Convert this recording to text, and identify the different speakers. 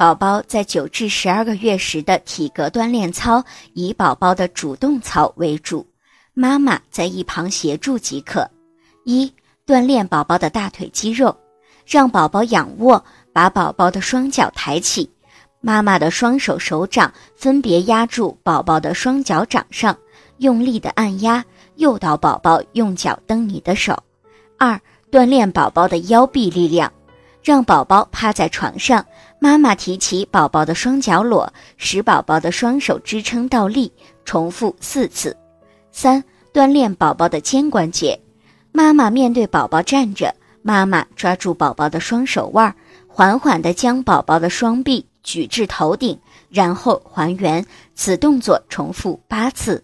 Speaker 1: 宝宝在九至十二个月时的体格锻炼操，以宝宝的主动操为主，妈妈在一旁协助即可。一、锻炼宝宝的大腿肌肉，让宝宝仰卧，把宝宝的双脚抬起，妈妈的双手手掌分别压住宝宝的双脚掌上，用力的按压，诱导宝宝用脚蹬你的手。二、锻炼宝宝的腰臂力量。让宝宝趴在床上，妈妈提起宝宝的双脚裸，使宝宝的双手支撑倒立，重复四次。三、锻炼宝宝的肩关节。妈妈面对宝宝站着，妈妈抓住宝宝的双手腕，缓缓地将宝宝的双臂举至头顶，然后还原。此动作重复八次。